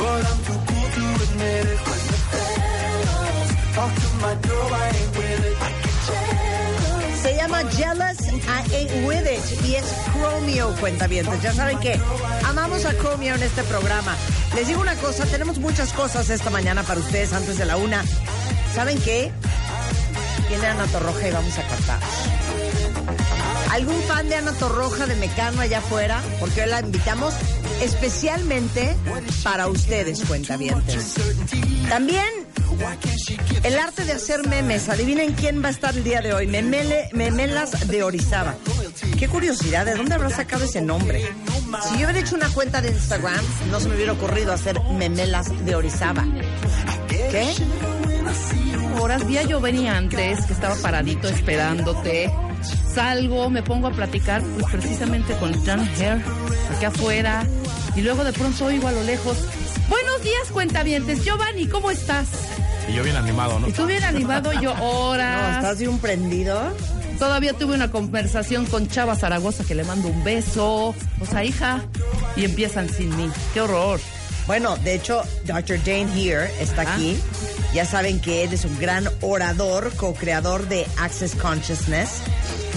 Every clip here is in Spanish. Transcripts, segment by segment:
but I'm too cool to admit it. The talk to my girl, I ain't with it. I get. Se llama Jealous, I Ain't With It y es Chromeo, cuentavientes. Ya saben que amamos a Chromeo en este programa. Les digo una cosa, tenemos muchas cosas esta mañana para ustedes antes de la una. ¿Saben qué? Viene Ana Torroja y vamos a cantar. ¿Algún fan de Ana Torroja de Mecano allá afuera? Porque hoy la invitamos especialmente para ustedes, cuentavientes. También el arte de hacer memes. Adivinen quién va a estar el día de hoy. Memele, memelas de Orizaba. Qué curiosidad, ¿de dónde habrá sacado ese nombre? Si yo hubiera hecho una cuenta de Instagram, no se me hubiera ocurrido hacer memelas de Orizaba. ¿Qué? horas. Día yo venía antes, que estaba paradito esperándote. Salgo, me pongo a platicar pues, precisamente con John Hare, aquí afuera. Y luego de pronto oigo a lo lejos. Buenos días, cuentavientes. Giovanni, ¿cómo estás? Y yo bien animado, ¿no? Y tú bien animado, yo No, horas. ¿estás de un prendido? Todavía tuve una conversación con Chava Zaragoza que le mando un beso. O sea, hija. Y empiezan sin mí. ¡Qué horror! Bueno, de hecho, Dr. Jane Here está Ah. Ya saben que él es un gran orador, co-creador de Access Consciousness.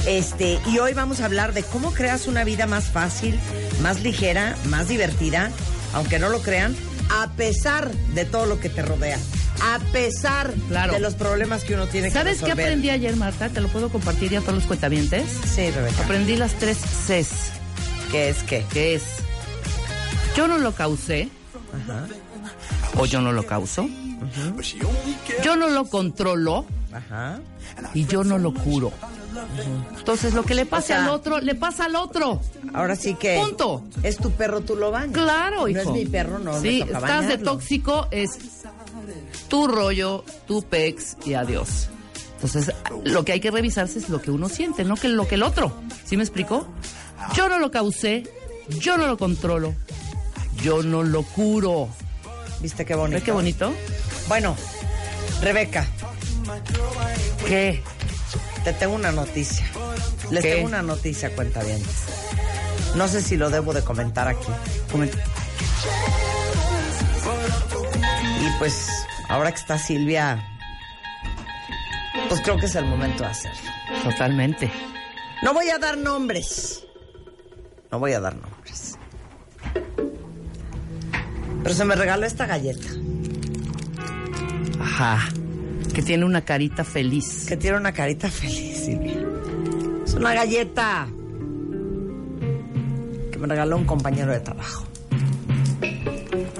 Este, y hoy vamos a hablar de cómo creas una vida más fácil, más ligera, más divertida, aunque no lo crean, a pesar de todo lo que te rodea. A pesar Claro. de los problemas que uno tiene que ¿Sabes qué aprendí ayer, Marta? ¿Te lo puedo compartir ya a todos los cuentavientes? Sí, Rebeca. Aprendí las tres Cs, ¿Qué es qué? que es yo no lo causé Ajá, o yo no lo causo, yo no lo controlo ajá. y yo no lo curo. Entonces lo que le pase O sea- al otro, le pasa al otro. Ahora sí que... Punto. Es tu perro, tú lo bañas. Claro, hijo. No es mi perro, no Sí, me toca estás de tóxico, es tu rollo, tu pex y adiós. Entonces, lo que hay que revisarse es lo que uno siente, no que lo que el otro. ¿Sí me explico? Yo no lo causé, yo no lo controlo, yo no lo curo. ¿Viste qué bonito? ¿Ves qué bonito? Bueno, Rebeca, ¿Qué? te tengo una noticia. Les ¿Qué? tengo una noticia, cuenta bien. No sé si lo debo de comentar aquí. Y pues, ahora que está Silvia, pues creo que es el momento de hacerlo. Totalmente. No voy a dar nombres. No voy a dar nombres. Pero se me regaló esta galleta, Ajá. Que tiene una carita feliz. que tiene una carita feliz, Silvia. Es una galleta que me regaló un compañero de trabajo.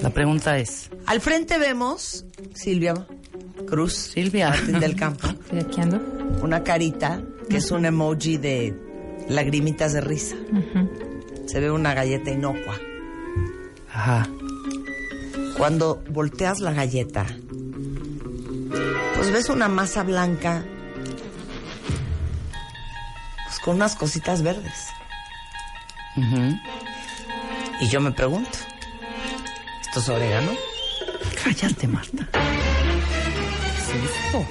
La pregunta es, Al frente vemos, Silvia Cruz, Silvia. Martín del Campo, aquí ando. una carita que es un emoji de lagrimitas de risa. Se ve una galleta inocua. Ajá. Cuando volteas la galleta, pues ves una masa blanca, pues con unas cositas verdes. Y yo me pregunto, ¿esto es orégano? Cállate, Marta. ¿Qué es esto?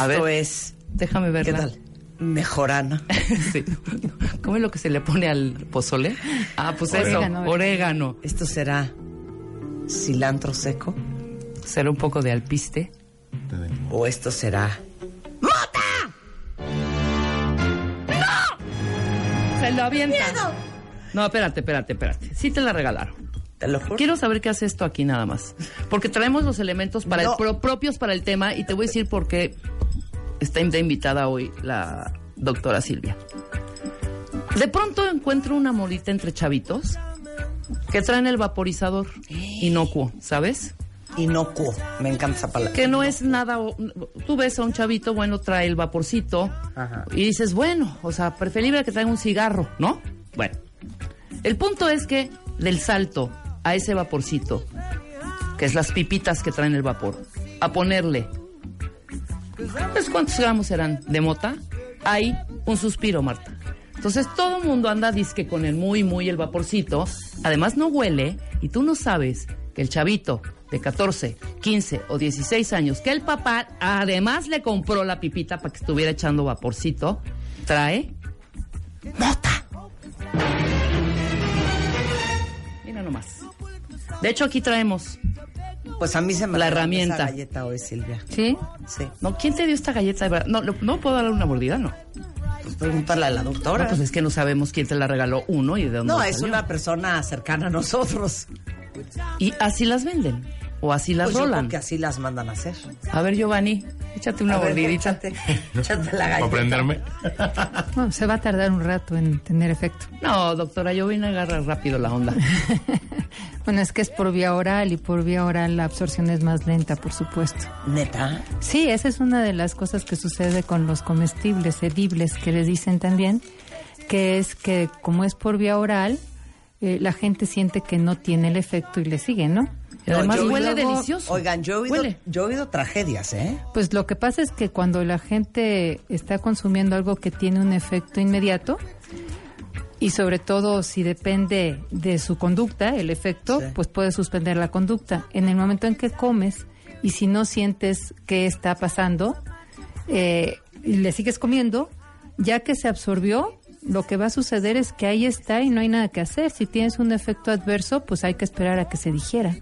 A Esto ver, es, Déjame verla. ¿qué tal? Mejorana. Sí. ¿Cómo es lo que se le pone al pozole? Ah, pues eso, orégano. ¿Esto será cilantro seco? Será un poco de alpiste. ¿O esto será Se lo avienta. No, espérate, espérate, espérate. Sí te la regalaron. Te lo juro. Quiero saber qué hace esto aquí nada más. Porque traemos los elementos para No. el pro- propios para el tema y te voy a decir por qué está de invitada hoy la doctora Silvia. De pronto encuentro una molita entre chavitos que traen el vaporizador inocuo, ¿sabes? Inocuo. Me encanta esa palabra. Que no es nada. Tú ves a un chavito, bueno, trae el vaporcito Ajá. y dices, bueno, o sea, preferible que traiga un cigarro, ¿no? Bueno, el punto es que del salto a ese vaporcito, que es las pipitas que traen el vapor, a ponerle, pues cuántos gramos serán de mota, hay un suspiro, Marta. Entonces todo el mundo anda disque con el muy, muy el vaporcito. Además no huele y tú no sabes que el chavito de 14, 15 o 16 años, que el papá además le compró la pipita para que estuviera echando vaporcito, trae mota. Mira nomás. De hecho, aquí traemos. Pues a mí se me La herramienta. Esa galleta hoy, Silvia. ¿Sí? Sí. No, ¿quién te dio esta galleta? No, no, puedo darle una mordida, no. Pues pregúntale a la doctora. No, pues es que no sabemos quién te la regaló uno y de dónde no, salió. es una persona cercana a nosotros. Y así las venden. O así las Pues yo creo rolan. que así las mandan a hacer. A ver, Giovanni, échate una mordidita. échate, échate la Para galleta. prenderme. Bueno, se va a tardar un rato en tener efecto. No, doctora, yo vine a agarrar rápido la onda. Bueno, es que es por vía oral y por vía oral la absorción es más lenta, por supuesto. Neta. Sí, esa es una de las cosas que sucede con los comestibles, edibles, que les dicen también, que es que como es por vía oral, eh, la gente siente que no tiene el efecto y le sigue, ¿no? Y además huele luego- delicioso. Oigan, yo he oído, Huele. yo he oído tragedias, ¿eh? Pues lo que pasa es que cuando la gente está consumiendo algo que tiene un efecto inmediato, y sobre todo si depende de su conducta, el efecto, Sí. pues puede suspender la conducta. En el momento en que comes y si no sientes qué está pasando, eh, y le sigues comiendo, ya que se absorbió, lo que va a suceder es que ahí está y no hay nada que hacer. Si tienes un efecto adverso, pues hay que esperar a que se digiera.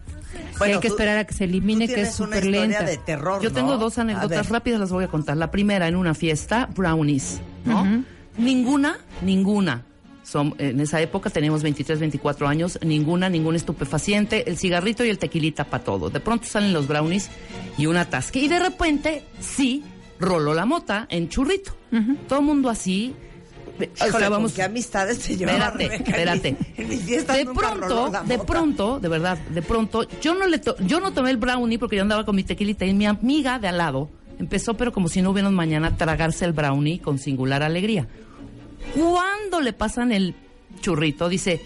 Bueno, hay que tú- esperar a que se elimine, que es una súper lenta. de terror, Yo ¿no? tengo dos anécdotas rápidas, las voy a contar. La primera, en una fiesta, brownies, ¿no? Ninguna, ninguna. Son, en esa época teníamos 23, 24 años, ninguna, ningún estupefaciente, el cigarrito y el tequilita para todo. De pronto salen los brownies y un atasque. Y de repente, sí, roló la mota en churrito. Todo el mundo así. Híjole, estábamos- ¿con qué amistades te llevaba Espérate? En espérate. mi- En De pronto, de pronto, de verdad, de pronto, yo no le to- yo no tomé el brownie porque yo andaba con mi tequilita y mi amiga de al lado empezó, pero como si no hubiera mañana, a tragarse el brownie con singular alegría. Cuando le pasan el churrito, dice,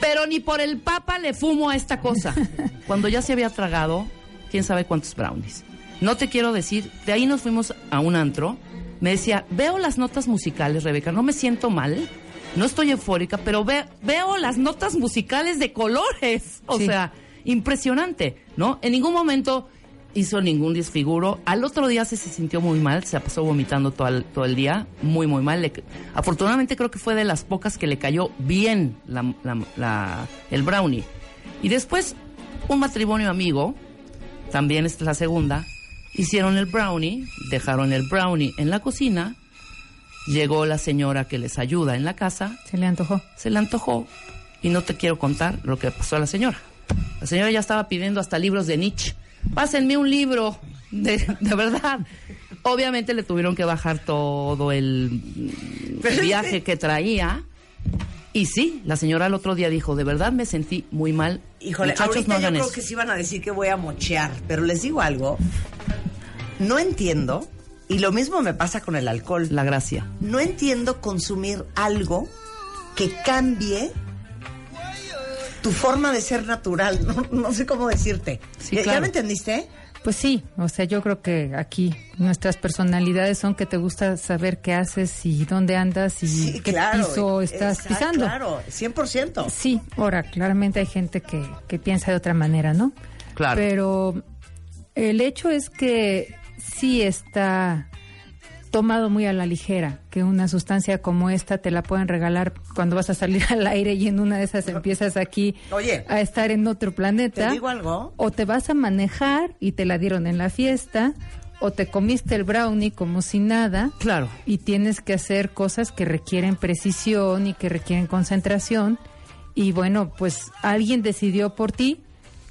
pero ni por el papa le fumo a esta cosa. Cuando ya se había tragado, quién sabe cuántos brownies. No te quiero decir, de ahí nos fuimos a un antro. Me decía, veo las notas musicales, Rebeca, no me siento mal, no estoy eufórica, pero ve- veo las notas musicales de colores. O Sí. sea, impresionante, ¿no? En ningún momento hizo ningún desfiguro. Al otro día se, se sintió muy mal, se pasó vomitando todo el, todo el día, muy, muy mal. Le- afortunadamente creo que fue de las pocas que le cayó bien la- la- la- el brownie. Y después, un matrimonio amigo, también esta es la segunda, hicieron el brownie, dejaron el brownie en la cocina, llegó la señora que les ayuda en la casa, Se le antojó. se le antojó y no te quiero contar lo que pasó a la señora. La señora ya estaba pidiendo hasta libros de Nietzsche. Pásenme un libro, de, de verdad. Obviamente le tuvieron que bajar todo el viaje que traía. Y sí, la señora el otro día dijo, de verdad me sentí muy mal. Híjole, Muchachos, ahorita no yo creo eso. que sí van a decir que voy a mochear, pero les digo algo. No entiendo, y lo mismo me pasa con el alcohol. La gracia. No entiendo consumir algo que cambie tu forma de ser natural. No, no sé cómo decirte. Sí, ¿Ya, ya me entendiste? Pues sí, o sea, yo creo que aquí nuestras personalidades son que te gusta saber qué haces y dónde andas y qué piso estás Exacto, pisando. Claro, 100%. Sí, ahora, claramente hay gente que, que piensa de otra manera, ¿no? Claro. Pero el hecho es que sí está tomado muy a la ligera, que una sustancia como esta te la pueden regalar cuando vas a salir al aire y en una de esas empiezas aquí Oye, a estar en otro planeta. ¿te digo algo? O te vas a manejar y te la dieron en la fiesta, o te comiste el brownie como si nada. Claro. Y tienes que hacer cosas que requieren precisión y que requieren concentración. Y bueno, pues alguien decidió por ti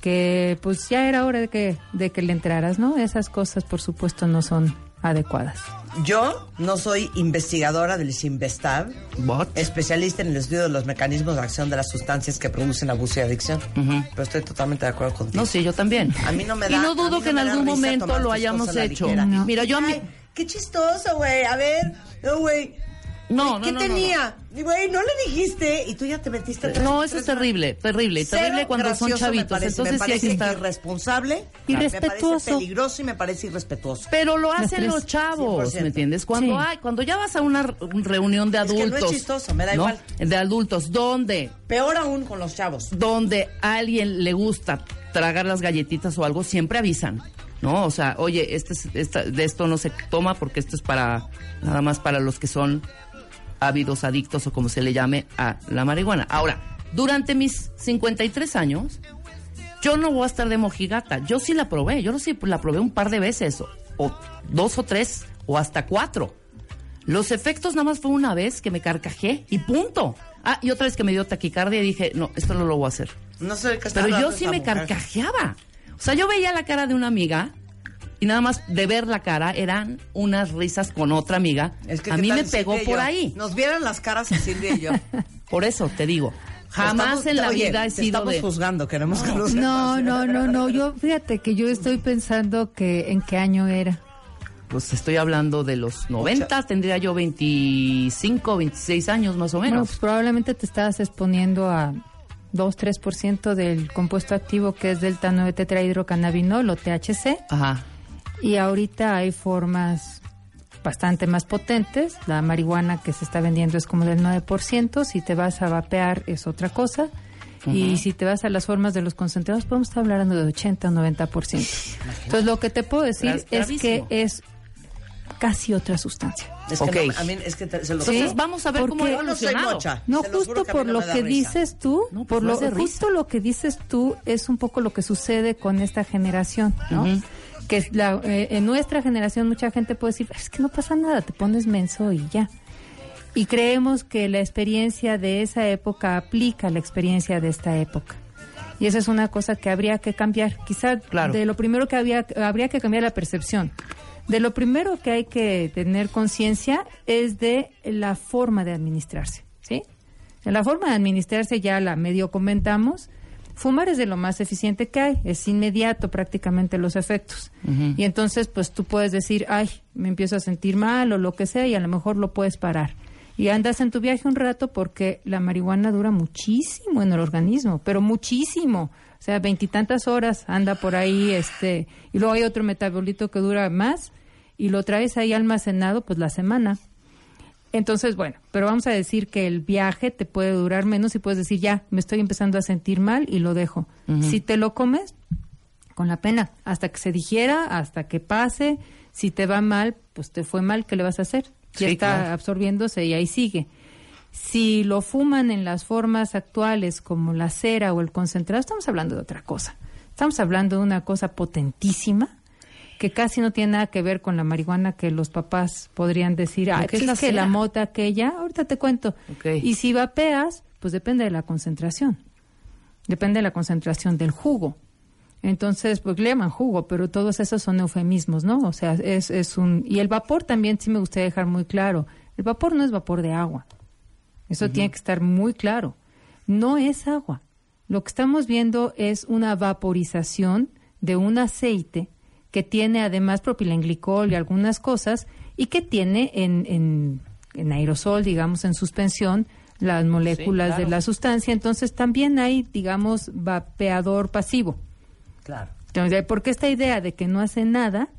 que pues ya era hora de que, de que le entraras, ¿no? Esas cosas, por supuesto, no son adecuadas. Yo no soy investigadora del Sinvestab, What? especialista en el estudio de los mecanismos de acción de las sustancias que producen abuso y adicción. Pero estoy totalmente de acuerdo contigo. No, sí, yo también. A mí no me da. Y no dudo no que en algún momento lo hayamos hecho. No. Mira, yo a mí- Ay, qué chistoso, güey. A ver, no, güey. No, no, ¿Qué no, no, no. tenía? Güey, no le dijiste y tú ya te metiste. tres- No, eso es terrible, terrible, Cero terrible cuando son me chavitos. parece, Entonces me sí hay parece que estar. irresponsable, Y me parece peligroso y me parece irrespetuoso. Pero lo hacen los chavos, 100%. ¿me entiendes? Cuando Sí. hay, cuando ya vas a una reunión de Es que no es adultos. chistoso, me da igual. De adultos, donde, Peor aún con los chavos. donde a alguien le gusta tragar las galletitas o algo, siempre avisan. ¿No? O sea, oye, este es- esta- de esto no se toma porque esto es para, nada más para los que son ávidos, adictos o como se le llame a la marihuana. Ahora, durante mis 53 años, Yo no voy a estar de mojigata. Yo sí la probé. Yo no sí la probé un par de veces. O, o dos o tres. O hasta cuatro. Los efectos nada más fue una vez que me carcajé y punto. Ah, y otra vez que me dio taquicardia y dije, no, esto no lo voy a hacer. No sé qué Pero yo sí me mujer. carcajeaba. O sea, yo veía la cara de una amiga y nada más de ver la cara eran unas risas con otra amiga. Es que, a ¿qué mí me pegó Silvia por ahí. Nos vieran las caras a Silvia y yo. Por eso te digo, jamás Estamos- en la oye, vida he sido estamos de... juzgando, queremos conocer. No, no, no, no. Yo, fíjate que yo estoy pensando que en qué año era. Pues estoy hablando de los 90, tendría yo 25, 26 años más o Bueno, menos. pues probablemente te estabas exponiendo a 2-3% del compuesto activo que es delta 9 tetrahidrocannabinol o THC. Ajá. Y ahorita hay formas bastante más potentes. La marihuana que se está vendiendo es como del 9%. Si te vas a vapear es otra cosa. Y si te vas a las formas de los concentrados, podemos estar hablando de 80 o 90%. Entonces, lo que te puedo decir Gra- es que es casi otra sustancia. Es que Ok. no, a mí es que te- se lo Entonces Sí, vamos a ver cómo porque- Yo no soy mocha. No, justo por lo que risa. dices tú, No, pues por no lo, justo lo que dices tú es un poco lo que sucede con esta generación, ¿no? Ujú. Que es la, eh, en nuestra generación mucha gente puede decir, es que no pasa nada, te pones menso y ya. Y creemos que la experiencia de esa época aplica la experiencia de esta época. Y esa es una cosa que habría que cambiar. Quizá Claro. de lo primero que había, habría que cambiar la percepción. De lo primero que hay que tener conciencia es de la forma de administrarse, ¿sí? En la forma de administrarse ya la medio comentamos. Fumar es de lo más eficiente que hay, es inmediato prácticamente los efectos. Y entonces pues tú puedes decir, ay, me empiezo a sentir mal o lo que sea y a lo mejor lo puedes parar. Y andas en tu viaje un rato porque la marihuana dura muchísimo en el organismo, pero muchísimo. O sea, veintitantas horas anda por ahí, este, y luego hay otro metabolito que dura más y lo traes ahí almacenado pues la semana. Entonces, bueno, pero vamos a decir que el viaje te puede durar menos y puedes decir, ya, me estoy empezando a sentir mal y lo dejo. Si te lo comes, con la pena, hasta que se digiera, hasta que pase, si te va mal, pues te fue mal, ¿qué le vas a hacer? Ya Sí, está claro. absorbiéndose y ahí sigue. Si lo fuman en las formas actuales como la cera o el concentrado, estamos hablando de otra cosa. Estamos hablando de una cosa potentísima que casi no tiene nada que ver con la marihuana que los papás podrían decir, ah, qué es es la que la mota aquella, ahorita te cuento. Y si vapeas, pues depende de la concentración. Depende de la concentración del jugo. Entonces, pues le llaman jugo, pero todos esos son eufemismos, ¿no? O sea, es, es un... Y el vapor también sí me gustaría dejar muy claro. El vapor no es vapor de agua. Eso tiene que estar muy claro. No es agua. Lo que estamos viendo es una vaporización de un aceite que tiene además propilenglicol y algunas cosas y que tiene en, en, en aerosol, digamos, en suspensión, las moléculas claro. de la sustancia. Entonces también hay, digamos, vapeador pasivo. Claro. Entonces, porque esta idea de que no hace nada,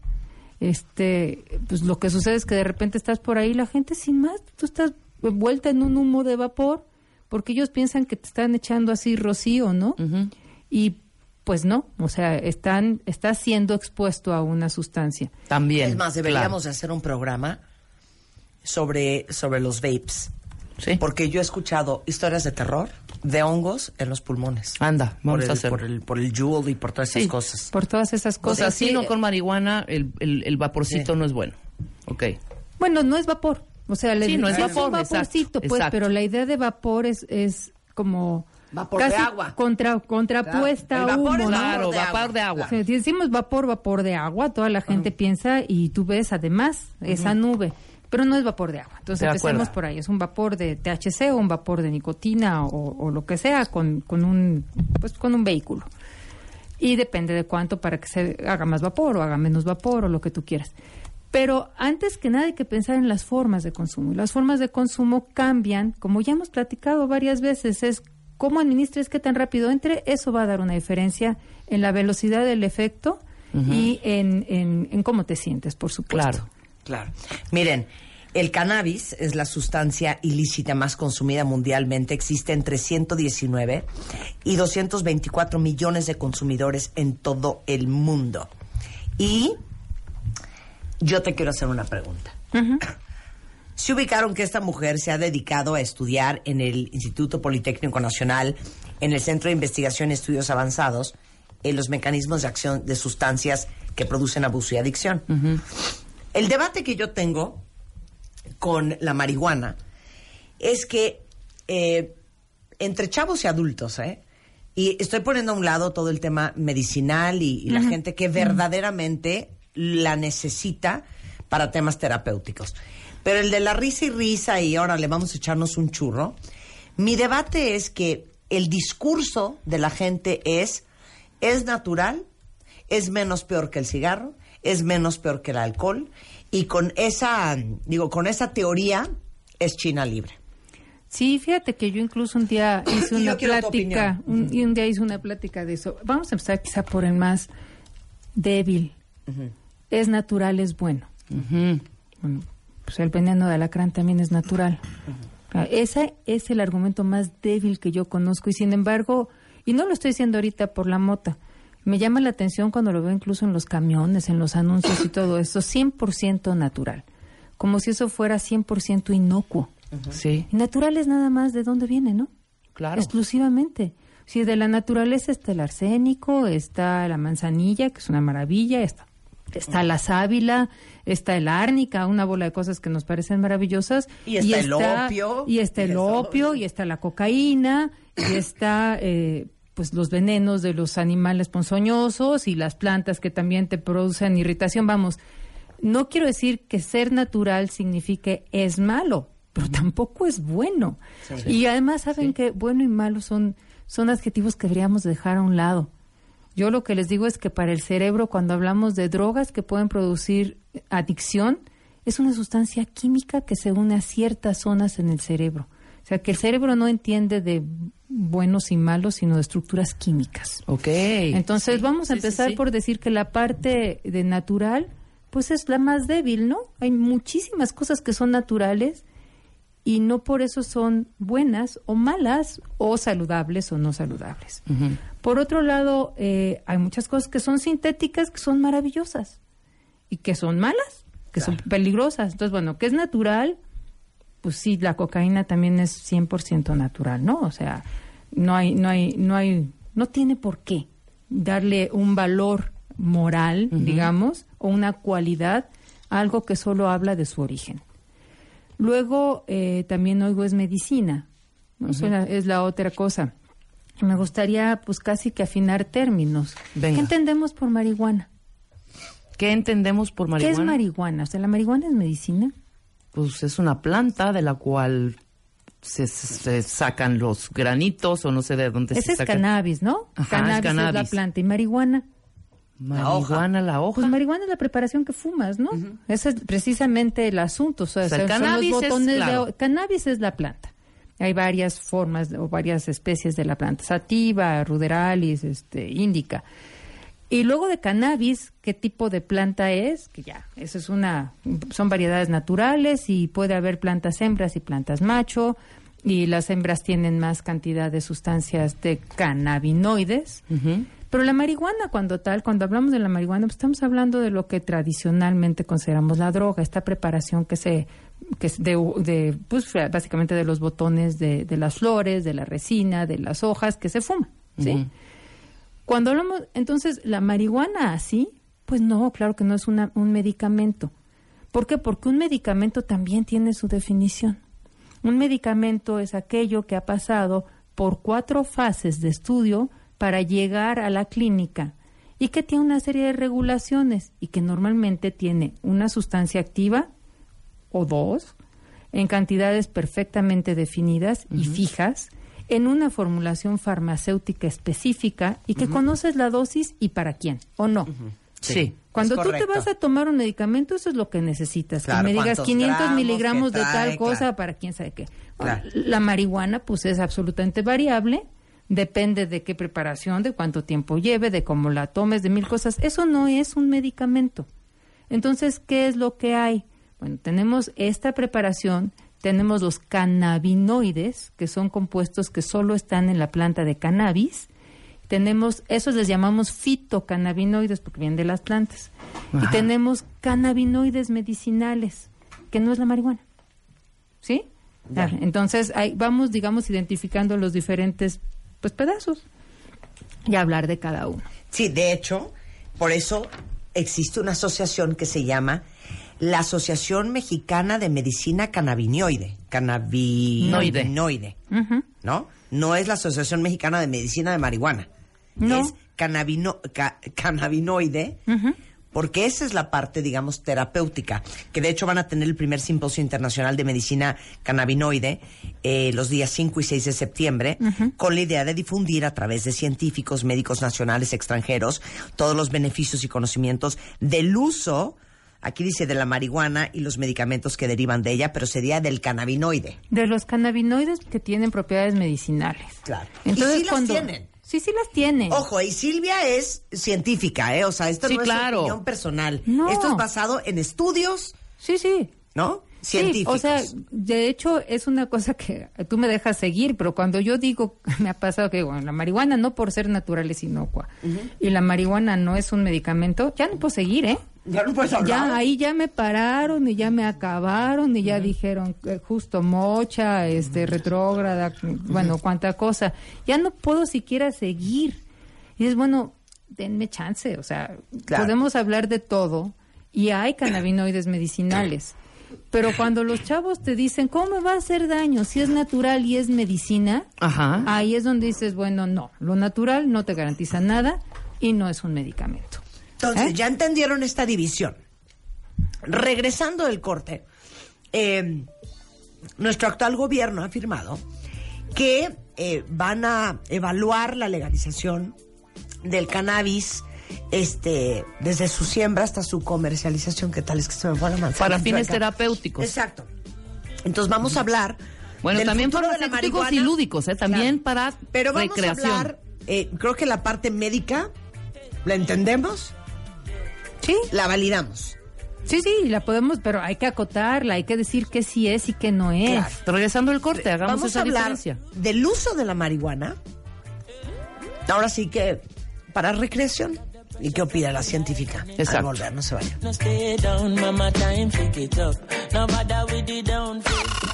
este, pues lo que sucede es que de repente estás por ahí, la gente sin más, tú estás envuelta en un humo de vapor, porque ellos piensan que te están echando así rocío, ¿no? Y pues no, o sea, están, estás siendo expuesto a una sustancia. También. Es más, deberíamos de hacer un programa sobre, sobre los vapes. Sí. Porque yo he escuchado historias de terror de hongos en los pulmones. Anda, por vamos el, a hacerlo. por el, por el Juul y por todas esas Sí. cosas. Por todas esas O cosas. sea, si Sí, no eh, con marihuana, el, el, el vaporcito Sí. no es bueno. Ok. Bueno, no es vapor. O sea, le- Sí, no es vapor, un vaporcito, exacto, pues, exacto. pero la idea de vapor es, es como Vapor de casi agua. Contra, contrapuesta Claro. Vapor humo, es ¿no? vapor Claro, de vapor agua. de agua. O sea, si decimos vapor, vapor de agua, toda la gente piensa y tú ves además esa nube, pero no es vapor de agua. Entonces De empecemos acuerdo. por ahí, es un vapor de THC o un vapor de nicotina o, o lo que sea con, con un pues con un vehículo. Y depende de cuánto para que se haga más vapor o haga menos vapor o lo que tú quieras. Pero antes que nada hay que pensar en las formas de consumo. Y las formas de consumo cambian, como ya hemos platicado varias veces, es cómo administres, qué tan rápido entre, eso va a dar una diferencia en la velocidad del efecto y en, en- en cómo te sientes, por supuesto. Claro. Claro. Miren, el cannabis es la sustancia ilícita más consumida mundialmente. Existe entre 119 y 224 millones de consumidores en todo el mundo. Y yo te quiero hacer una pregunta. Se ubicaron que esta mujer se ha dedicado a estudiar en el Instituto Politécnico Nacional, en el Centro de Investigación y Estudios Avanzados, eh, los mecanismos de acción de sustancias que producen abuso y adicción. El debate que yo tengo con la marihuana es que eh, entre chavos y adultos, ¿eh? Y estoy poniendo a un lado todo el tema medicinal y, y la gente que verdaderamente la necesita para temas terapéuticos. Pero el de la risa y risa y ahora le vamos a echarnos un churro, mi debate es que el discurso de la gente es, es natural, es menos peor que el cigarro, es menos peor que el alcohol, y con esa, digo, con esa teoría es China libre. Sí, fíjate que yo incluso un día hice una plática, un, y un día hice una plática de eso. Vamos a empezar quizá por el más débil. Es natural, es bueno. Ujú. Bueno, pues el veneno de alacrán también es natural. Ah, Ese es el argumento más débil que yo conozco y sin embargo, y no lo estoy diciendo ahorita por la mota, me llama la atención cuando lo veo incluso en los camiones, en los anuncios y todo esto, 100% natural, como si eso fuera 100% inocuo. Sí, Y natural es nada más de dónde viene, ¿no? claro. Exclusivamente. Si de la naturaleza está el arsénico, está la manzanilla, que es una maravilla, está, está la sábila, está el árnica, una bola de cosas que nos parecen maravillosas. Y está el opio. Y está el Y opio, y está la cocaína, y está eh, pues los venenos de los animales ponzoñosos y las plantas que también te producen irritación. Vamos, no quiero decir que ser natural signifique es malo, pero tampoco es bueno. Y además saben que bueno y malo son, son adjetivos que deberíamos dejar a un lado. Yo lo que les digo es que para el cerebro, cuando hablamos de drogas que pueden producir adicción, es una sustancia química que se une a ciertas zonas en el cerebro. O sea, que el cerebro no entiende de buenos y malos, sino de estructuras químicas. Ok. Entonces Sí, vamos a sí, empezar sí. por decir que la parte de natural, pues es la más débil, ¿no? Hay muchísimas cosas que son naturales y no por eso son buenas o malas o saludables o no saludables. Por otro lado, eh, hay muchas cosas que son sintéticas que son maravillosas y que son malas, que son peligrosas. Entonces, bueno, que es natural, pues sí, la cocaína también es 100% natural, ¿no? O sea, no hay, no hay, no hay, no tiene por qué darle un valor moral, digamos, o una cualidad a algo que solo habla de su origen. Luego, eh, también oigo es medicina, ¿no? Es la otra cosa. Me gustaría, pues, casi que afinar términos. Venga. ¿Qué entendemos por marihuana? ¿Qué entendemos por marihuana? ¿Qué es marihuana? O sea, ¿la marihuana es medicina? Pues es una planta de la cual se, se sacan los granitos o no sé de dónde Ese se es sacan. cannabis, ¿no? Ajá, es cannabis es, la cannabis. planta. ¿Y marihuana? Marihuana, la hoja. Pues marihuana es la preparación que fumas, ¿no? Ese es precisamente el asunto. O sea, O sea, el son los cannabis es, botones claro. de... Cannabis es la planta. Hay varias formas o varias especies de la planta. Sativa, ruderalis, este, índica. Y luego de cannabis, ¿qué tipo de planta es? Que ya, eso es una, son variedades naturales y puede haber plantas hembras y plantas macho. Y las hembras tienen más cantidad de sustancias de cannabinoides. Pero la marihuana, cuando tal, cuando hablamos de la marihuana, pues estamos hablando de lo que tradicionalmente consideramos la droga, esta preparación que se, que es de, de, pues básicamente de los botones de, de las flores, de la resina, de las hojas que se fuman, ¿sí? Cuando hablamos, entonces, la marihuana así, pues no, claro que no es una, un medicamento. ¿Por qué? Porque un medicamento también tiene su definición. Un medicamento es aquello que ha pasado por cuatro fases de estudio para llegar a la clínica y que tiene una serie de regulaciones y que normalmente tiene una sustancia activa o dos en cantidades perfectamente definidas y fijas en una formulación farmacéutica específica y que conoces la dosis y para quién o no. Sí. Cuando tú te vas a tomar un medicamento, eso es lo que necesitas. Claro, que me digas cuántos 500 gramos, miligramos de tal cosa claro. para quién sabe qué. Claro. La marihuana, pues es absolutamente variable. Depende de qué preparación, de cuánto tiempo lleve, de cómo la tomes, de mil cosas. Eso no es un medicamento. Entonces, ¿qué es lo que hay? Bueno, tenemos esta preparación, tenemos los cannabinoides, que son compuestos que solo están en la planta de cannabis. Tenemos, esos les llamamos fitocannabinoides porque vienen de las plantas. Y tenemos cannabinoides medicinales, que no es la marihuana. ¿Sí? Ya. Entonces, ahí vamos, digamos, identificando los diferentes pues pedazos y hablar de cada uno. Sí, de hecho, por eso existe una asociación que se llama la Asociación Mexicana de Medicina Cannabinoide. Cannabinoide. ¿No? No es la Asociación Mexicana de Medicina de Marihuana. No. Es cannabino- ca- cannabinoide. Ujú. Porque esa es la parte, digamos, terapéutica, que de hecho van a tener el primer simposio internacional de medicina cannabinoide eh, los días 5 y 6 de septiembre, con la idea de difundir a través de científicos, médicos nacionales, extranjeros, todos los beneficios y conocimientos del uso, aquí dice de la marihuana y los medicamentos que derivan de ella, pero sería del cannabinoide. De los cannabinoides que tienen propiedades medicinales. Claro. Entonces, y sí las tienen. Sí, sí las tienen. Ojo, y Silvia es científica, ¿eh? O sea, esto Sí, no es claro. opinión personal. No. Esto es basado en estudios, Sí, sí. ¿no? Sí, Científicos. o sea, de hecho es una cosa que tú me dejas seguir, pero cuando yo digo, me ha pasado que bueno, la marihuana no por ser natural es inocua y la marihuana no es un medicamento, ya no puedo seguir, ¿eh? Ya no puedes hablar. Ya ahí ya me pararon y ya me acabaron y ya dijeron eh, justo mocha, este retrógrada, bueno, cuánta cosa. Ya no puedo siquiera seguir. Y es bueno, denme chance, o sea, Claro. podemos hablar de todo y hay cannabinoides medicinales. Pero cuando los chavos te dicen, ¿cómo va a hacer daño si es natural y es medicina? Ajá. Ahí es donde dices, bueno, no, lo natural no te garantiza nada y no es un medicamento. Entonces, ¿Eh? ya entendieron esta división. Regresando del corte, eh, nuestro actual gobierno ha afirmado que eh, van a evaluar la legalización del cannabis este desde su siembra hasta su comercialización. ¿Qué tal es que se me fue la manzana? Para fines terapéuticos. Exacto. Entonces vamos a hablar. Bueno, del también la farmacéuticos y lúdicos, ¿eh? También para Pero vamos recreación. a hablar, eh, creo que la parte médica, ¿la entendemos? Sí, La validamos. Sí, sí, la podemos, pero hay que acotarla, hay que decir qué sí es y qué no es. Claro. Regresando al corte, hagamos Vamos esa a hablar diferencia. del uso de la marihuana. Ahora sí que para recreación. ¿Y qué opina la científica? Exacto. Al volver, no se down.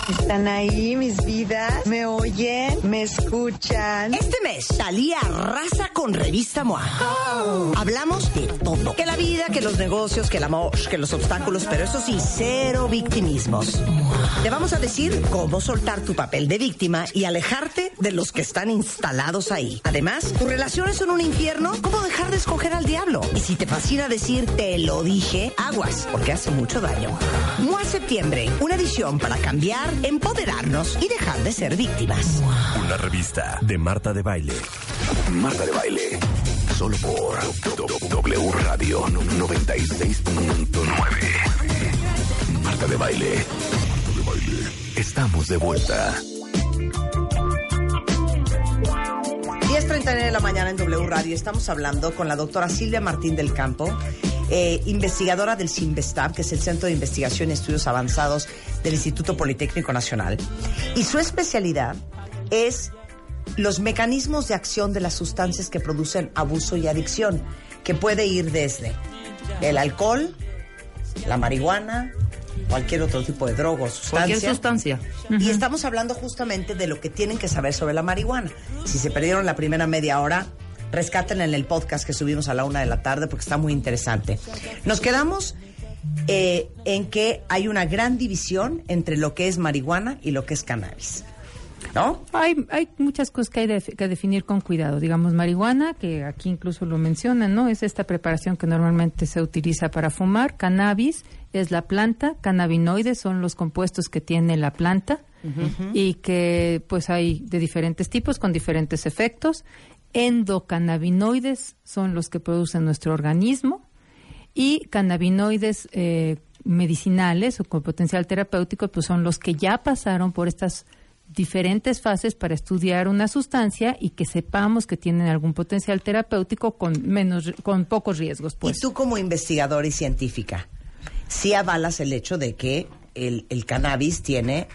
Están ahí, mis vidas. Me oyen, me escuchan. Este mes, Talía arrasa con Revista MOA. Hablamos de todo. Que la vida, que los negocios, que el amor, que los obstáculos, pero eso sí, cero victimismos. Te vamos a decir cómo soltar tu papel de víctima y alejarte de los que están instalados ahí. Además, ¿tus relaciones son un infierno? ¿Cómo dejar de escoger al diablo? Y si te fascina decir te lo dije, aguas, porque hace mucho daño. MOA Septiembre, una edición para cambiar, empoderarnos y dejar de ser víctimas. Una revista de Marta de Baile. Marta de Baile. Solo por W Radio 96.9. Marta de Baile. De Baile. Estamos de vuelta. 10.39 de la mañana en W Radio. Estamos hablando con la doctora Silvia Martín del Campo, eh, investigadora del CIMBESTAB, que es el Centro de Investigación y Estudios Avanzados del Instituto Politécnico Nacional. Y su especialidad es los mecanismos de acción de las sustancias que producen abuso y adicción, que puede ir desde el alcohol, la marihuana, cualquier otro tipo de droga o sustancia. Cualquier sustancia. Y estamos hablando justamente de lo que tienen que saber sobre la marihuana. Si se perdieron la primera media hora, rescaten en el podcast que subimos a la una de la tarde porque está muy interesante. Nos quedamos eh, en que hay una gran división entre lo que es marihuana y lo que es cannabis. ¿No? Hay, hay muchas cosas que hay de- que definir con cuidado. Digamos, marihuana, que aquí incluso lo mencionan, ¿no? Es esta preparación que normalmente se utiliza para fumar. Cannabis es la planta. Cannabinoides son los compuestos que tiene la planta y que pues hay de diferentes tipos con diferentes efectos. Endocannabinoides son los que producen nuestro organismo y cannabinoides eh, medicinales o con potencial terapéutico pues son los que ya pasaron por estas diferentes fases para estudiar una sustancia y que sepamos que tienen algún potencial terapéutico con menos con pocos riesgos pues Y tú como investigadora y científica, ¿sí avalas el hecho de que el, el cannabis tiene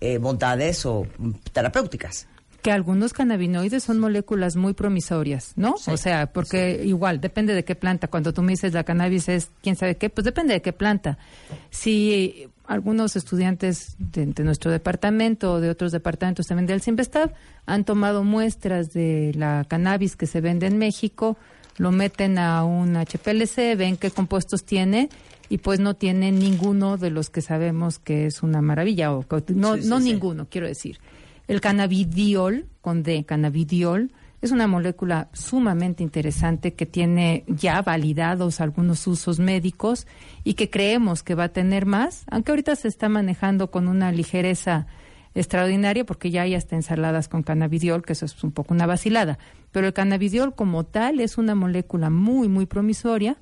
eh, bondades o mm, terapéuticas? que algunos cannabinoides son moléculas muy promisorias, ¿no? Sí, o sea, porque igual depende de qué planta. Cuando tú me dices la cannabis es quién sabe qué, pues depende de qué planta. Si algunos estudiantes de, de nuestro departamento o de otros departamentos también del CIMBESTAB han tomado muestras de la cannabis que se vende en México, lo meten a un HPLC, ven qué compuestos tiene y pues no tiene ninguno de los que sabemos que es una maravilla, o no, Sí, no sí. ninguno, quiero decir. El cannabidiol, con D, cannabidiol, es una molécula sumamente interesante que tiene ya validados algunos usos médicos y que creemos que va a tener más, aunque ahorita se está manejando con una ligereza extraordinaria porque ya hay hasta ensaladas con cannabidiol, que eso es un poco una vacilada. Pero el cannabidiol como tal es una molécula muy, muy promisoria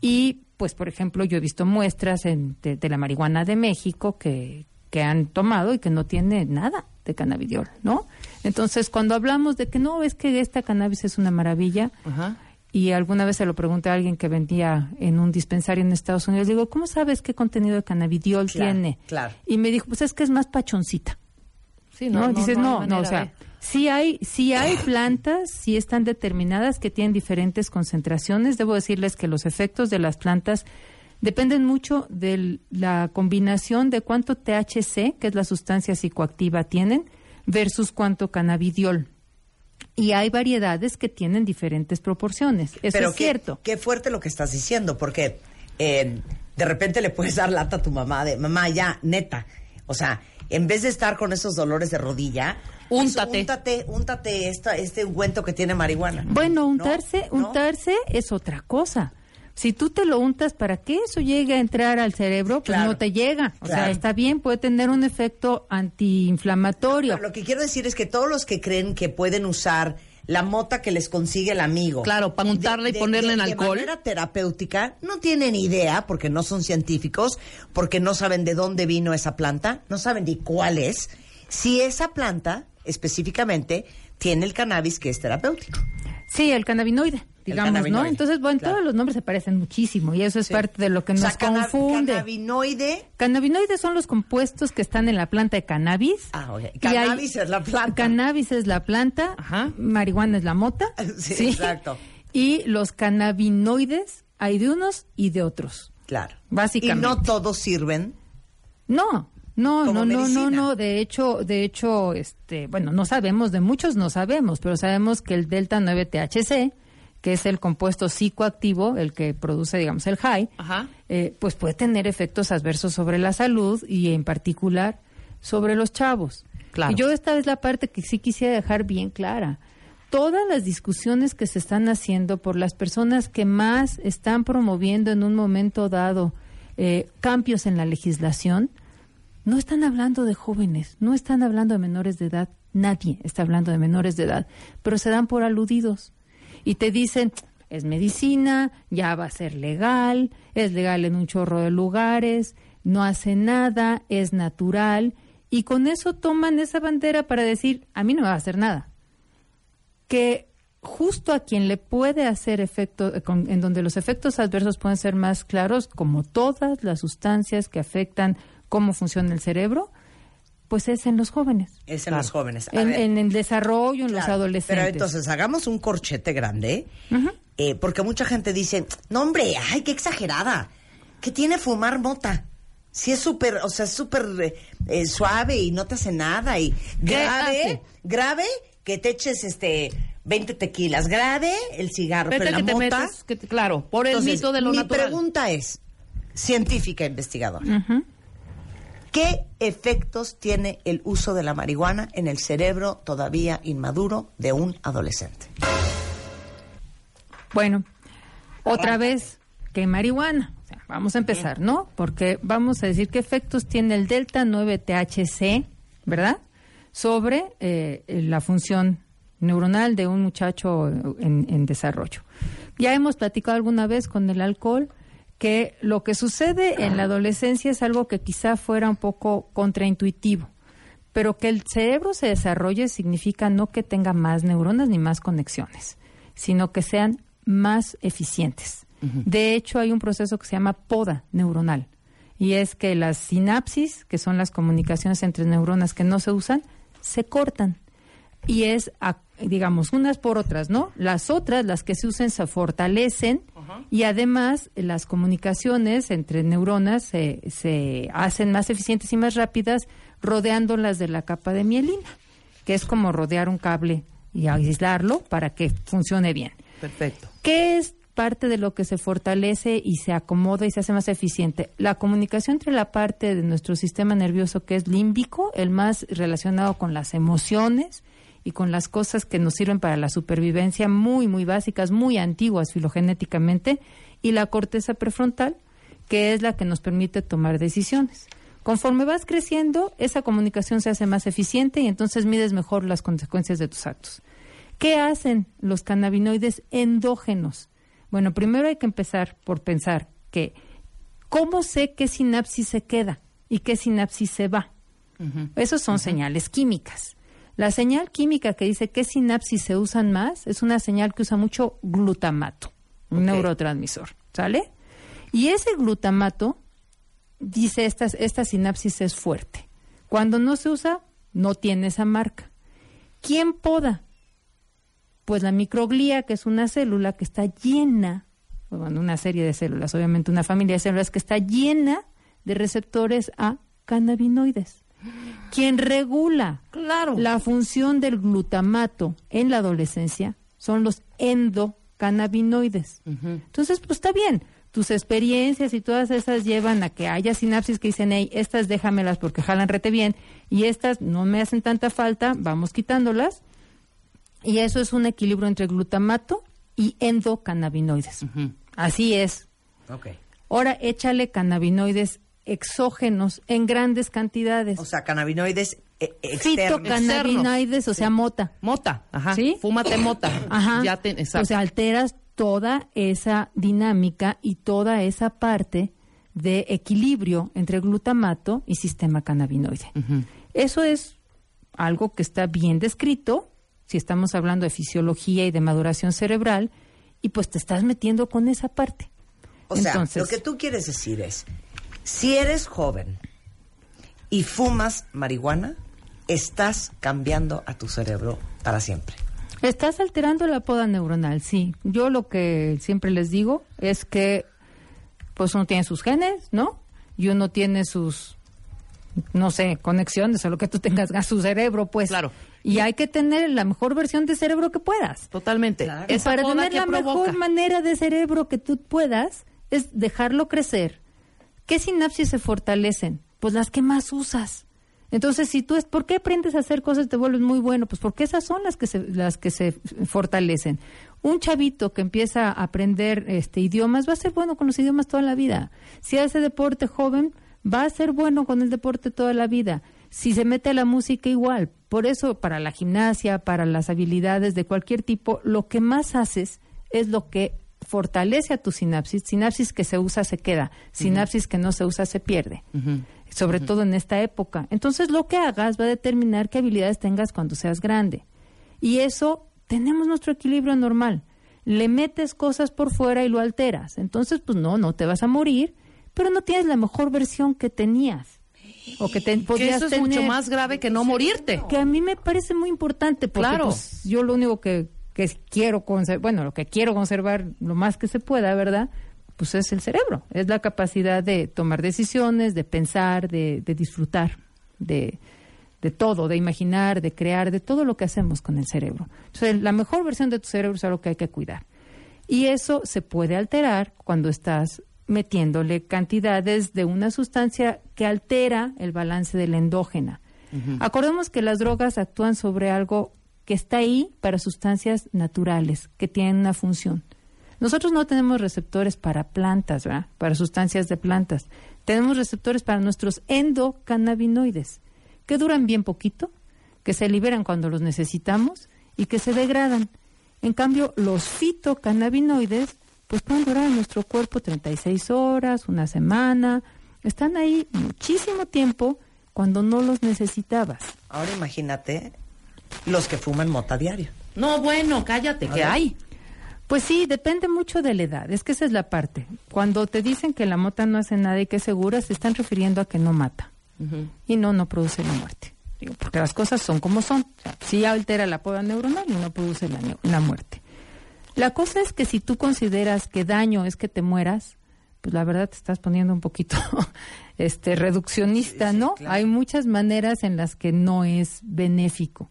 y, pues, por ejemplo, yo he visto muestras en- de, de la marihuana de México que, que han tomado y que no tiene nada de cannabidiol, ¿no? Entonces, cuando hablamos de que no, es que esta cannabis es una maravilla, Ajá. y alguna vez se lo pregunté a alguien que vendía en un dispensario en Estados Unidos, digo, ¿cómo sabes qué contenido de cannabidiol Claro, tiene? claro. Y me dijo, pues es que es más pachoncita. Sí, ¿no? Dices, hay no, no, o sea, de- sí hay, sí hay plantas, sí están determinadas que tienen diferentes concentraciones. Debo decirles que los efectos de las plantas dependen mucho de la combinación de cuánto THC, que es la sustancia psicoactiva, tienen, versus cuánto cannabidiol. Y hay variedades que tienen diferentes proporciones. Eso Pero es qué, cierto. Qué fuerte lo que estás diciendo, porque eh, de repente le puedes dar lata a tu mamá de, mamá, ya, neta. O sea, en vez de estar con esos dolores de rodilla, Úntate. úntate, úntate esta, este ungüento que tiene marihuana. Bueno, ¿No? untarse, ¿No? untarse es otra cosa. Si tú te lo untas para que eso llegue a entrar al cerebro, pues Claro. no te llega. O sea, está bien, puede tener un efecto antiinflamatorio. Pero lo que quiero decir es que todos los que creen que pueden usar la mota que les consigue el amigo. Claro, para untarla y ponerle en alcohol. De manera terapéutica, no tienen idea, porque no son científicos, porque no saben de dónde vino esa planta, no saben ni cuál es, si esa planta específicamente tiene el cannabis que es terapéutico. Sí, el cannabinoide, digamos, cannabinoide, ¿no? Entonces, bueno, claro. todos los nombres se parecen muchísimo y eso es Sí. parte de lo que O nos confunde. cannabinoide, Cannabinoides son los compuestos que están en la planta de cannabis. Ah, ok. Hay- Cannabis es la planta. Cannabis es la planta. Ajá. Marihuana es la mota. Sí, exacto. Y los cannabinoides hay de unos y de otros. claro. Básicamente. Y no todos sirven. No, no, no, no, medicina. no, no. De hecho, de hecho, este, bueno, no sabemos, de muchos no sabemos, pero sabemos que el delta 9 THC, que es el compuesto psicoactivo, el que produce, digamos, el high, Ajá. eh, pues puede tener efectos adversos sobre la salud y en particular sobre los chavos. Claro. Y yo esta es la parte que sí quisiera dejar bien clara. Todas las discusiones que se están haciendo por las personas que más están promoviendo en un momento dado eh, cambios en la legislación, no están hablando de jóvenes, no están hablando de menores de edad, nadie está hablando de menores de edad, pero se dan por aludidos y te dicen, es medicina, ya va a ser legal, es legal en un chorro de lugares, no hace nada, es natural, y con eso toman esa bandera para decir, a mí no me va a hacer nada. Que justo a quien le puede hacer efecto, eh, en donde los efectos adversos pueden ser más claros, como todas las sustancias que afectan cómo funciona el cerebro, pues es en los jóvenes. Es en los jóvenes. A En, ver. en el desarrollo, en los adolescentes. Pero entonces hagamos un corchete grande, eh, porque mucha gente dice, no hombre, ay, qué exagerada, ¿qué tiene fumar mota? Si es súper, o sea, es súper eh, eh, suave y no te hace nada y grave, hace? grave que te eches este 20 tequilas, grave el cigarro, pero, Vete la que te mota. metes, que te- claro, por el Entonces, mito de lo mi natural. pregunta es, científica investigadora, ¿qué efectos tiene el uso de la marihuana en el cerebro todavía inmaduro de un adolescente? Bueno, otra vez, que marihuana. O sea, vamos a empezar, ¿no? Porque vamos a decir qué efectos tiene el delta 9 THC, ¿verdad? Sobre eh, la función neuronal de un muchacho en, en desarrollo. Ya hemos platicado alguna vez con el alcohol que lo que sucede en la adolescencia es algo que quizá fuera un poco contraintuitivo. Pero que el cerebro se desarrolle significa no que tenga más neuronas ni más conexiones, sino que sean más eficientes. De hecho, hay un proceso que se llama poda neuronal. Y es que las sinapsis, que son las comunicaciones entre neuronas que no se usan, se cortan. Y es, a- digamos, unas por otras, ¿no? Las otras, las que se usan, se fortalecen y además las comunicaciones entre neuronas se, se hacen más eficientes y más rápidas rodeándolas de la capa de mielina, que es como rodear un cable y aislarlo para que funcione bien. Perfecto. ¿Qué es parte de lo que se fortalece y se acomoda y se hace más eficiente? La comunicación entre la parte de nuestro sistema nervioso que es límbico, el más relacionado con las emociones y con las cosas que nos sirven para la supervivencia, muy, muy básicas, muy antiguas filogenéticamente, y la corteza prefrontal, que es la que nos permite tomar decisiones. Conforme vas creciendo, esa comunicación se hace más eficiente y entonces mides mejor las consecuencias de tus actos. ¿Qué hacen los cannabinoides endógenos? Bueno, primero hay que empezar por pensar que ¿cómo sé qué sinapsis se queda y qué sinapsis se va? Esos son señales químicas. La señal química que dice qué sinapsis se usan más es una señal que usa mucho glutamato, un neurotransmisor, ¿sale? Y ese glutamato dice esta, esta sinapsis es fuerte. Cuando no se usa, no tiene esa marca. ¿Quién poda? Pues la microglía, que es una célula que está llena, bueno, una serie de células, obviamente una familia de células que está llena de receptores a cannabinoides. Quien regula Claro. la función del glutamato en la adolescencia son los endocannabinoides. Entonces, pues está bien. Tus experiencias y todas esas llevan a que haya sinapsis que dicen, hey, estas déjamelas porque jalan rete bien y estas no me hacen tanta falta, vamos quitándolas. Y eso es un equilibrio entre glutamato y endocannabinoides. Así es. Ok. Ahora échale cannabinoides exógenos en grandes cantidades. O sea, cannabinoides eh, externos. Fitocannabinoides, o sea, mota. Mota, ajá. ¿Sí? Fúmate mota. Ajá. Ya te, exacto. O sea, alteras toda esa dinámica y toda esa parte de equilibrio entre glutamato y sistema cannabinoide. Eso es algo que está bien descrito si estamos hablando de fisiología y de maduración cerebral y pues te estás metiendo con esa parte. O sea, lo que tú quieres decir es, si eres joven y fumas marihuana, estás cambiando a tu cerebro para siempre. Estás alterando la poda neuronal, sí. Yo lo que siempre les digo es que pues uno tiene sus genes, ¿no? Y uno tiene sus, no sé, conexiones o lo que tú tengas a su cerebro, pues. Claro. Y hay que tener la mejor versión de cerebro que puedas. Totalmente. Claro. Esa para tener la provoca. mejor manera de cerebro que tú puedas es dejarlo crecer. ¿Qué sinapsis se fortalecen? Pues las que más usas. Entonces, si tú es, ¿por qué aprendes a hacer cosas y te vuelves muy bueno? Pues porque esas son las que se, las que se fortalecen. Un chavito que empieza a aprender este idiomas va a ser bueno con los idiomas toda la vida. Si hace deporte joven, va a ser bueno con el deporte toda la vida. Si se mete a la música igual. Por eso, para la gimnasia, para las habilidades de cualquier tipo, lo que más haces es lo que fortalece a tu sinapsis. Sinapsis que se usa se queda, sinapsis que no se usa se pierde. Sobre todo en esta época. Entonces, lo que hagas va a determinar qué habilidades tengas cuando seas grande. Y eso, tenemos nuestro equilibrio normal. Le metes cosas por fuera y lo alteras. Entonces, pues no, no te vas a morir, pero no tienes la mejor versión que tenías. O que te, Que eso es tener mucho más grave que no morirte. que a mí me parece muy importante porque Claro. pues, yo lo único que, que quiero conservar, bueno, lo que quiero conservar lo más que se pueda, ¿verdad? Pues es el cerebro, es la capacidad de tomar decisiones, de pensar, de, de disfrutar, de, de todo, de imaginar, de crear, de todo lo que hacemos con el cerebro. Entonces, la mejor versión de tu cerebro es algo que hay que cuidar. Y eso se puede alterar cuando estás metiéndole cantidades de una sustancia que altera el balance de la endógena. Acordemos que las drogas actúan sobre algo que está ahí para sustancias naturales, que tienen una función. Nosotros no tenemos receptores para plantas. Para sustancias de plantas. Tenemos receptores para nuestros endocannabinoides, que duran bien poquito, que se liberan cuando los necesitamos y que se degradan. En cambio, los fitocannabinoides, pues pueden durar en nuestro cuerpo 36 horas, una semana. Están ahí muchísimo tiempo cuando no los necesitabas. Ahora imagínate los que fuman mota diario. No, bueno, cállate, ¿qué ver. hay? Pues sí, depende mucho de la edad. Es que esa es la parte. Cuando te dicen que la mota no hace nada y que es segura, se están refiriendo a que no mata. Y no, no produce la muerte. Digo, porque las cosas son como son. O sea, sí altera la poda neuronal y no produce la muerte. La cosa es que si tú consideras que daño es que te mueras, pues la verdad te estás poniendo un poquito este reduccionista, ¿no? Hay muchas maneras en las que no es benéfico.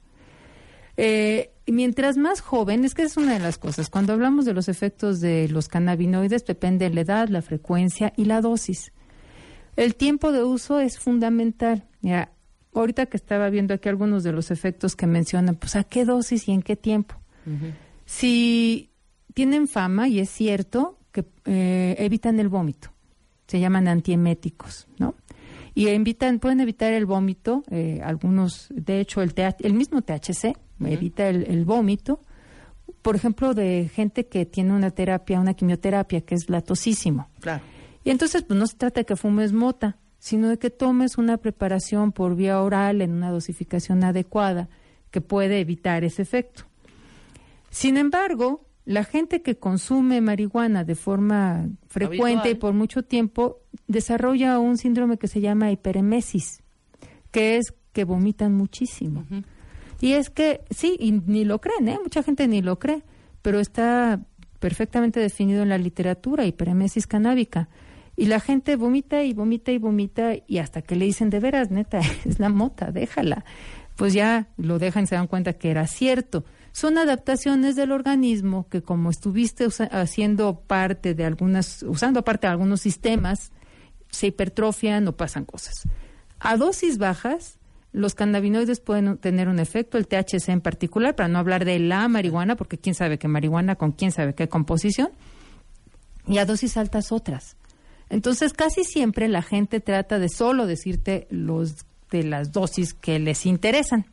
Eh, mientras más joven, es que es una de las cosas, cuando hablamos de los efectos de los cannabinoides, depende de la edad, la frecuencia y la dosis. El tiempo de uso es fundamental. Ya, ahorita que estaba viendo aquí algunos de los efectos que mencionan, pues a qué dosis y en qué tiempo. Si tienen fama, y es cierto, que eh, evitan el vómito, se llaman antieméticos, ¿no? Y evitan, pueden evitar el vómito, eh, algunos, de hecho, el, el mismo THC evita el, el vómito, por ejemplo, de gente que tiene una terapia, una quimioterapia, que es latosísimo. Claro. Y entonces, pues no se trata de que fumes mota, sino de que tomes una preparación por vía oral en una dosificación adecuada que puede evitar ese efecto. Sin embargo, la gente que consume marihuana de forma frecuente y por mucho tiempo desarrolla un síndrome que se llama hiperemesis, que es que vomitan muchísimo. Y es que, sí, y ni lo creen, ¿eh? Mucha gente ni lo cree, pero está perfectamente definido en la literatura, hiperemesis canábica. Y la gente vomita y vomita y vomita y hasta que le dicen, de veras, neta, es la mota, déjala. Pues ya lo dejan y se dan cuenta que era cierto. Son adaptaciones del organismo que como estuviste haciendo parte de algunas, usando parte de algunos sistemas, se hipertrofian o pasan cosas. A dosis bajas, los cannabinoides pueden tener un efecto, el THC en particular, para no hablar de la marihuana, porque quién sabe qué marihuana con quién sabe qué composición, y a dosis altas otras. Entonces, casi siempre la gente trata de solo decirte los de las dosis que les interesan.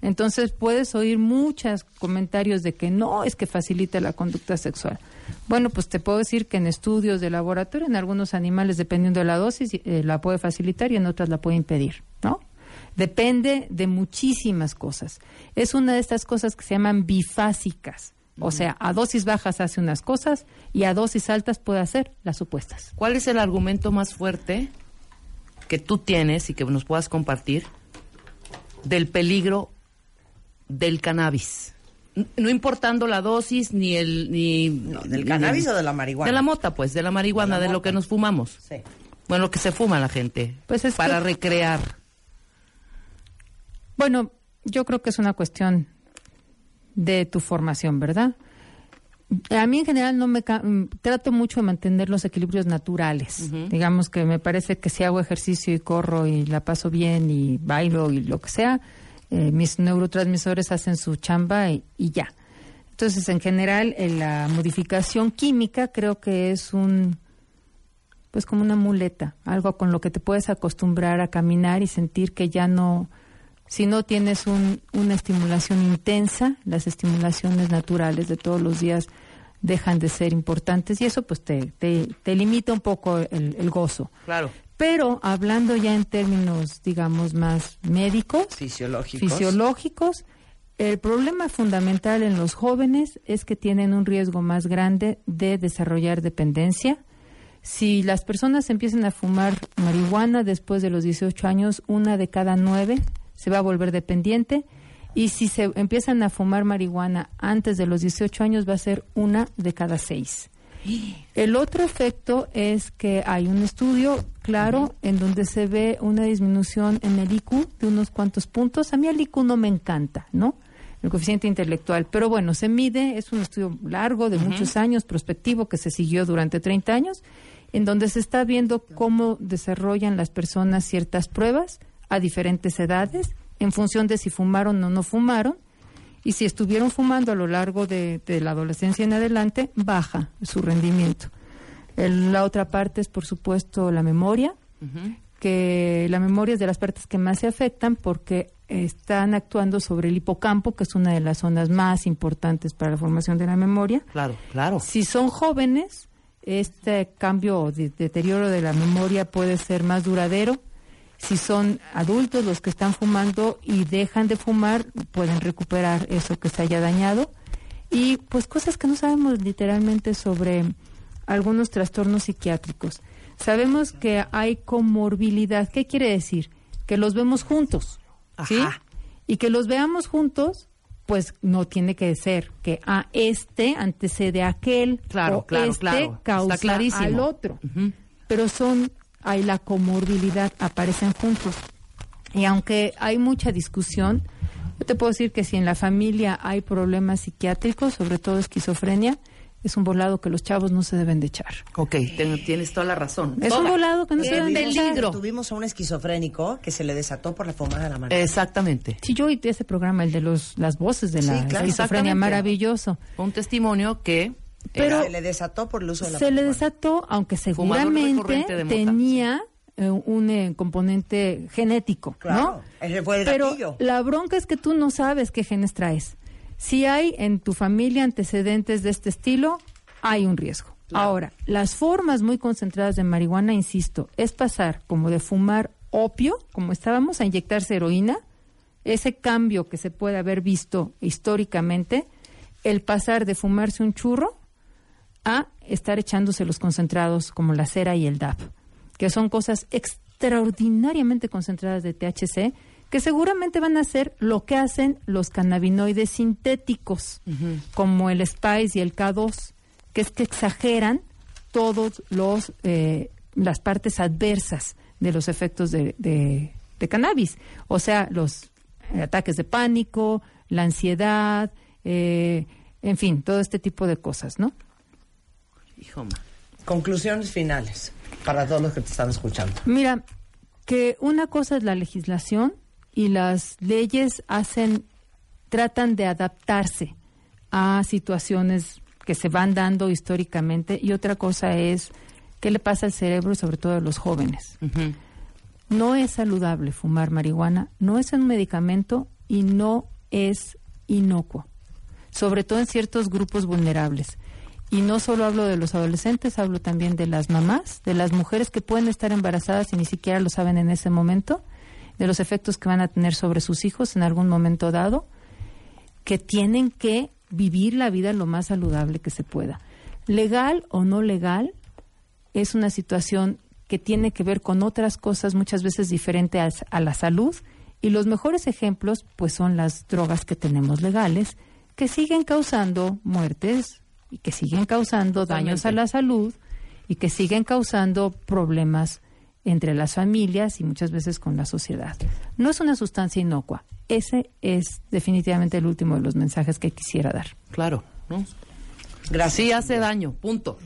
Entonces, puedes oír muchos comentarios de que no es que facilite la conducta sexual. Bueno, pues te puedo decir que en estudios de laboratorio, en algunos animales, dependiendo de la dosis, eh, la puede facilitar y en otras la puede impedir, ¿no? Depende de muchísimas cosas. Es una de estas cosas que se llaman bifásicas. O sea, a dosis bajas hace unas cosas y a dosis altas puede hacer las supuestas. ¿Cuál es el argumento más fuerte que tú tienes y que nos puedas compartir del peligro del cannabis? No importando la dosis ni el ni ¿Del ni- cannabis o de la marihuana? De la mota, pues, de la marihuana, De lo que nos fumamos. Sí. Bueno, lo que se fuma la gente. Pues es para que- recrear. Bueno, yo creo que es una cuestión de tu formación, ¿verdad? A mí en general no me mm, trato mucho de mantener los equilibrios naturales. Digamos que me parece que si hago ejercicio y corro y la paso bien y bailo y lo que sea, eh, mis neurotransmisores hacen su chamba y, y ya. Entonces, en general, la modificación química creo que es un pues como una muleta, algo con lo que te puedes acostumbrar a caminar y sentir que ya no, si no tienes un- una estimulación intensa, las estimulaciones naturales de todos los días dejan de ser importantes y eso pues te, te, te limita un poco el, el gozo. Claro. Pero hablando ya en términos, digamos, más médicos, Fisiológicos. fisiológicos, el problema fundamental en los jóvenes es que tienen un riesgo más grande de desarrollar dependencia. Si las personas empiezan a fumar marihuana después de los 18 años, una de cada nueve se va a volver dependiente. Y si se empiezan a fumar marihuana antes de los 18 años, va a ser una de cada seis. El otro efecto es que hay un estudio claro en donde se ve una disminución en el IQ de unos cuantos puntos. A mí el IQ no me encanta, ¿no? El coeficiente intelectual. Pero bueno, se mide, es un estudio largo de muchos años, prospectivo, que se siguió durante 30 años, en donde se está viendo cómo desarrollan las personas ciertas pruebas a diferentes edades en función de si fumaron o no fumaron y si estuvieron fumando a lo largo de, de la adolescencia en adelante, baja su rendimiento. El- la otra parte es, por supuesto, la memoria, que la memoria es de las partes que más se afectan porque están actuando sobre el hipocampo, que es una de las zonas más importantes para la formación de la memoria. Claro, claro. Si son jóvenes, este cambio o de- deterioro de la memoria puede ser más duradero. Si son adultos los que están fumando y dejan de fumar, pueden recuperar eso que se haya dañado. Y pues cosas que no sabemos literalmente sobre algunos trastornos psiquiátricos. Sabemos que hay comorbilidad. ¿Qué quiere decir? Que los vemos juntos. ¿sí? Ajá. Y que los veamos juntos, pues no tiene que ser que a este antecede a aquel Claro, o claro, este claro. Está causa clarísimo. al otro. Pero son, hay la comorbilidad, aparecen juntos. Y aunque hay mucha discusión, Yo te puedo decir que si en la familia hay problemas psiquiátricos, sobre todo esquizofrenia, es un volado que los chavos no se deben de echar. Ok, ten- tienes toda la razón. Es un Toda. volado que no se Qué deben de echar. Tuvimos a un esquizofrénico que se le desató por la fumada de la mano. Exactamente. Si yo oí ese programa, el de los, las voces de la Sí, claro. esquizofrenia, maravilloso. Un testimonio que Pero se le desató por el uso de la se le desató, aunque seguramente de tenía eh, un eh, componente genético, Claro, ¿no? ese fue el Pero gatillo. la bronca es que tú no sabes qué genes traes. Si hay en tu familia antecedentes de este estilo, hay un riesgo. Ahora, las formas muy concentradas de marihuana, insisto, es pasar como de fumar opio, como estábamos, a inyectarse heroína, ese cambio que se puede haber visto históricamente, el pasar de fumarse un churro a estar echándose los concentrados como la cera y el DAP, que son cosas extraordinariamente concentradas de THC, que seguramente van a hacer lo que hacen los cannabinoides sintéticos, como el Spice y el K2, que es que exageran todos los eh, las partes adversas de los efectos de, de- de cannabis, o sea, los eh, ataques de pánico, la ansiedad, eh, en fin, todo este tipo de cosas, ¿no? Hijo. Conclusiones finales para todos los que te están escuchando. Mira, que una cosa es la legislación y las leyes hacen, tratan de adaptarse a situaciones que se van dando históricamente y otra cosa es qué le pasa al cerebro, sobre todo a los jóvenes. No es saludable fumar marihuana, no es un medicamento y no es inocuo, sobre todo en ciertos grupos vulnerables. Y no solo hablo de los adolescentes, hablo también de las mamás, de las mujeres que pueden estar embarazadas y ni siquiera lo saben en ese momento, de los efectos que van a tener sobre sus hijos en algún momento dado, que tienen que vivir la vida lo más saludable que se pueda. Legal o no legal, es una situación que tiene que ver con otras cosas muchas veces diferentes a, la salud y los mejores ejemplos pues son las drogas que tenemos legales que siguen causando muertes y que siguen causando daños a la salud y que siguen causando problemas entre las familias y muchas veces con la sociedad. No es una sustancia inocua. Ese es definitivamente el último de los mensajes que quisiera dar. Claro, ¿no? Gracias. Sí hace daño, punto.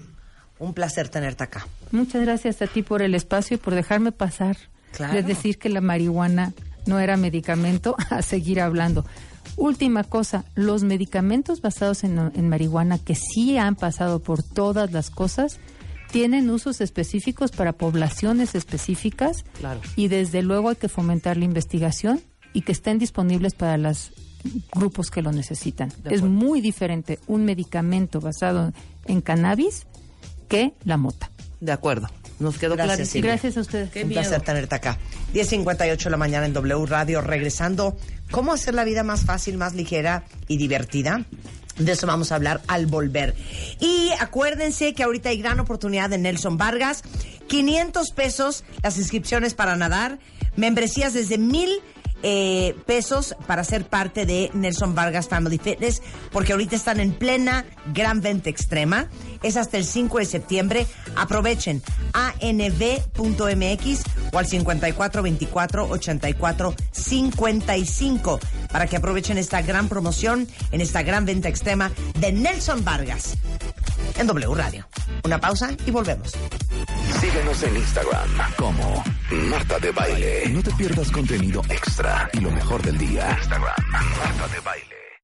Un placer tenerte acá. Muchas gracias a ti por el espacio y por dejarme pasar. Claro. De decir que la marihuana no era medicamento, a seguir hablando. Última cosa, los medicamentos basados en, en marihuana que sí han pasado por todas las cosas tienen usos específicos para poblaciones específicas Claro. y desde luego hay que fomentar la investigación y que estén disponibles para los grupos que lo necesitan. Es muy diferente un medicamento basado en cannabis que la mota. De acuerdo. Nos quedó Gracias, clarísimo. Silvia. Gracias a ustedes. Qué un miedo. placer tenerte acá. 10.58 de la mañana en W Radio, regresando. ¿Cómo hacer la vida más fácil, más ligera y divertida? De eso vamos a hablar al volver. Y acuérdense que ahorita hay gran oportunidad de Nelson Vargas. 500 pesos las inscripciones para nadar. Membresías desde mil eh, pesos para ser parte de Nelson Vargas Family Fitness, porque ahorita están en plena gran venta extrema. Es hasta el 5 de septiembre. Aprovechen anv.mx o al 5424 84 55 para que aprovechen esta gran promoción en esta gran venta extrema de Nelson Vargas en W Radio. Una pausa y volvemos. Síguenos en Instagram como Marta de Baile. No te pierdas contenido extra y lo mejor del día. Instagram, Marta de Baile.